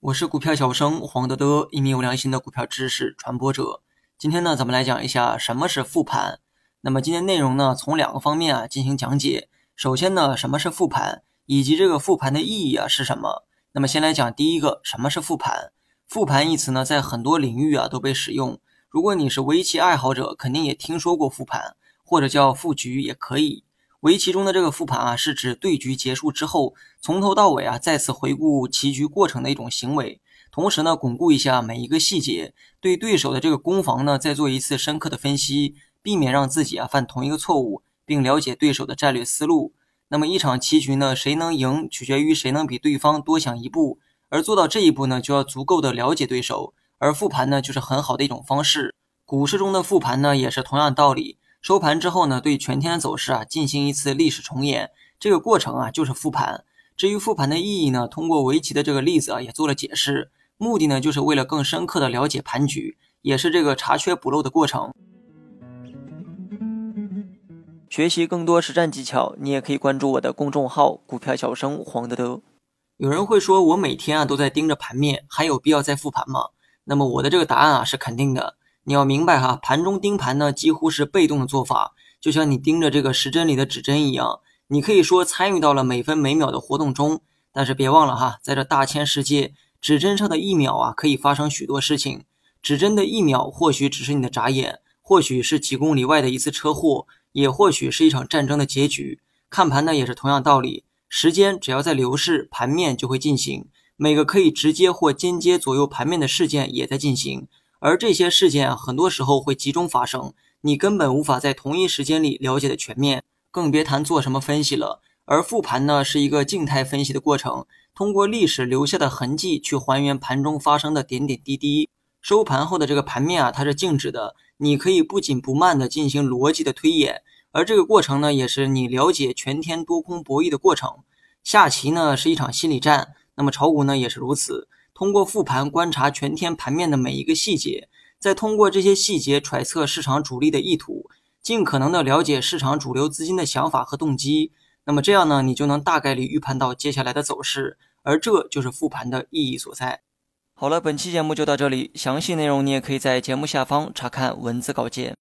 我是股票小生黄德德，一名有良心的股票知识传播者。今天呢，咱们来讲一下什么是复盘。那么今天内容呢，从两个方面啊进行讲解。首先呢，什么是复盘，以及这个复盘的意义啊是什么？那么先来讲第一个，什么是复盘？复盘一词呢，在很多领域啊都被使用。如果你是围棋爱好者，肯定也听说过复盘，或者叫复局也可以。围棋中的这个复盘啊，是指对局结束之后，从头到尾啊再次回顾棋局过程的一种行为，同时呢，巩固一下每一个细节，对对手的这个攻防呢，再做一次深刻的分析，避免让自己啊犯同一个错误，并了解对手的战略思路。那么一场棋局呢，谁能赢，取决于谁能比对方多想一步。而做到这一步呢，就要足够的了解对手，而复盘呢，就是很好的一种方式。股市中的复盘呢，也是同样道理。收盘之后呢，对全天的走势啊进行一次历史重演，这个过程啊就是复盘。至于复盘的意义呢，通过围棋的这个例子啊也做了解释，目的呢就是为了更深刻的了解盘局，也是这个查缺补漏的过程。学习更多实战技巧，你也可以关注我的公众号“股票小生黄德德”。有人会说，我每天啊都在盯着盘面，还有必要再复盘吗？那么我的这个答案啊是肯定的。你要明白哈，盘中盯盘呢，几乎是被动的做法，就像你盯着这个时针里的指针一样。你可以说参与到了每分每秒的活动中，但是别忘了哈，在这大千世界，指针上的一秒啊，可以发生许多事情。指针的一秒，或许只是你的眨眼，或许是几公里外的一次车祸，也或许是一场战争的结局。看盘呢，也是同样道理，时间只要在流逝，盘面就会进行。每个可以直接或间接左右盘面的事件也在进行。而这些事件，很多时候会集中发生，你根本无法在同一时间里了解的全面，更别谈做什么分析了。而复盘呢，是一个静态分析的过程，通过历史留下的痕迹去还原盘中发生的点点滴滴。收盘后的这个盘面啊，它是静止的，你可以不紧不慢地进行逻辑的推演，而这个过程呢，也是你了解全天多空博弈的过程。下棋呢，是一场心理战，那么炒股呢，也是如此。通过复盘观察全天盘面的每一个细节，再通过这些细节揣测市场主力的意图，尽可能的了解市场主流资金的想法和动机。那么这样呢，你就能大概率预判到接下来的走势，而这就是复盘的意义所在。好了，本期节目就到这里，详细内容你也可以在节目下方查看文字稿件。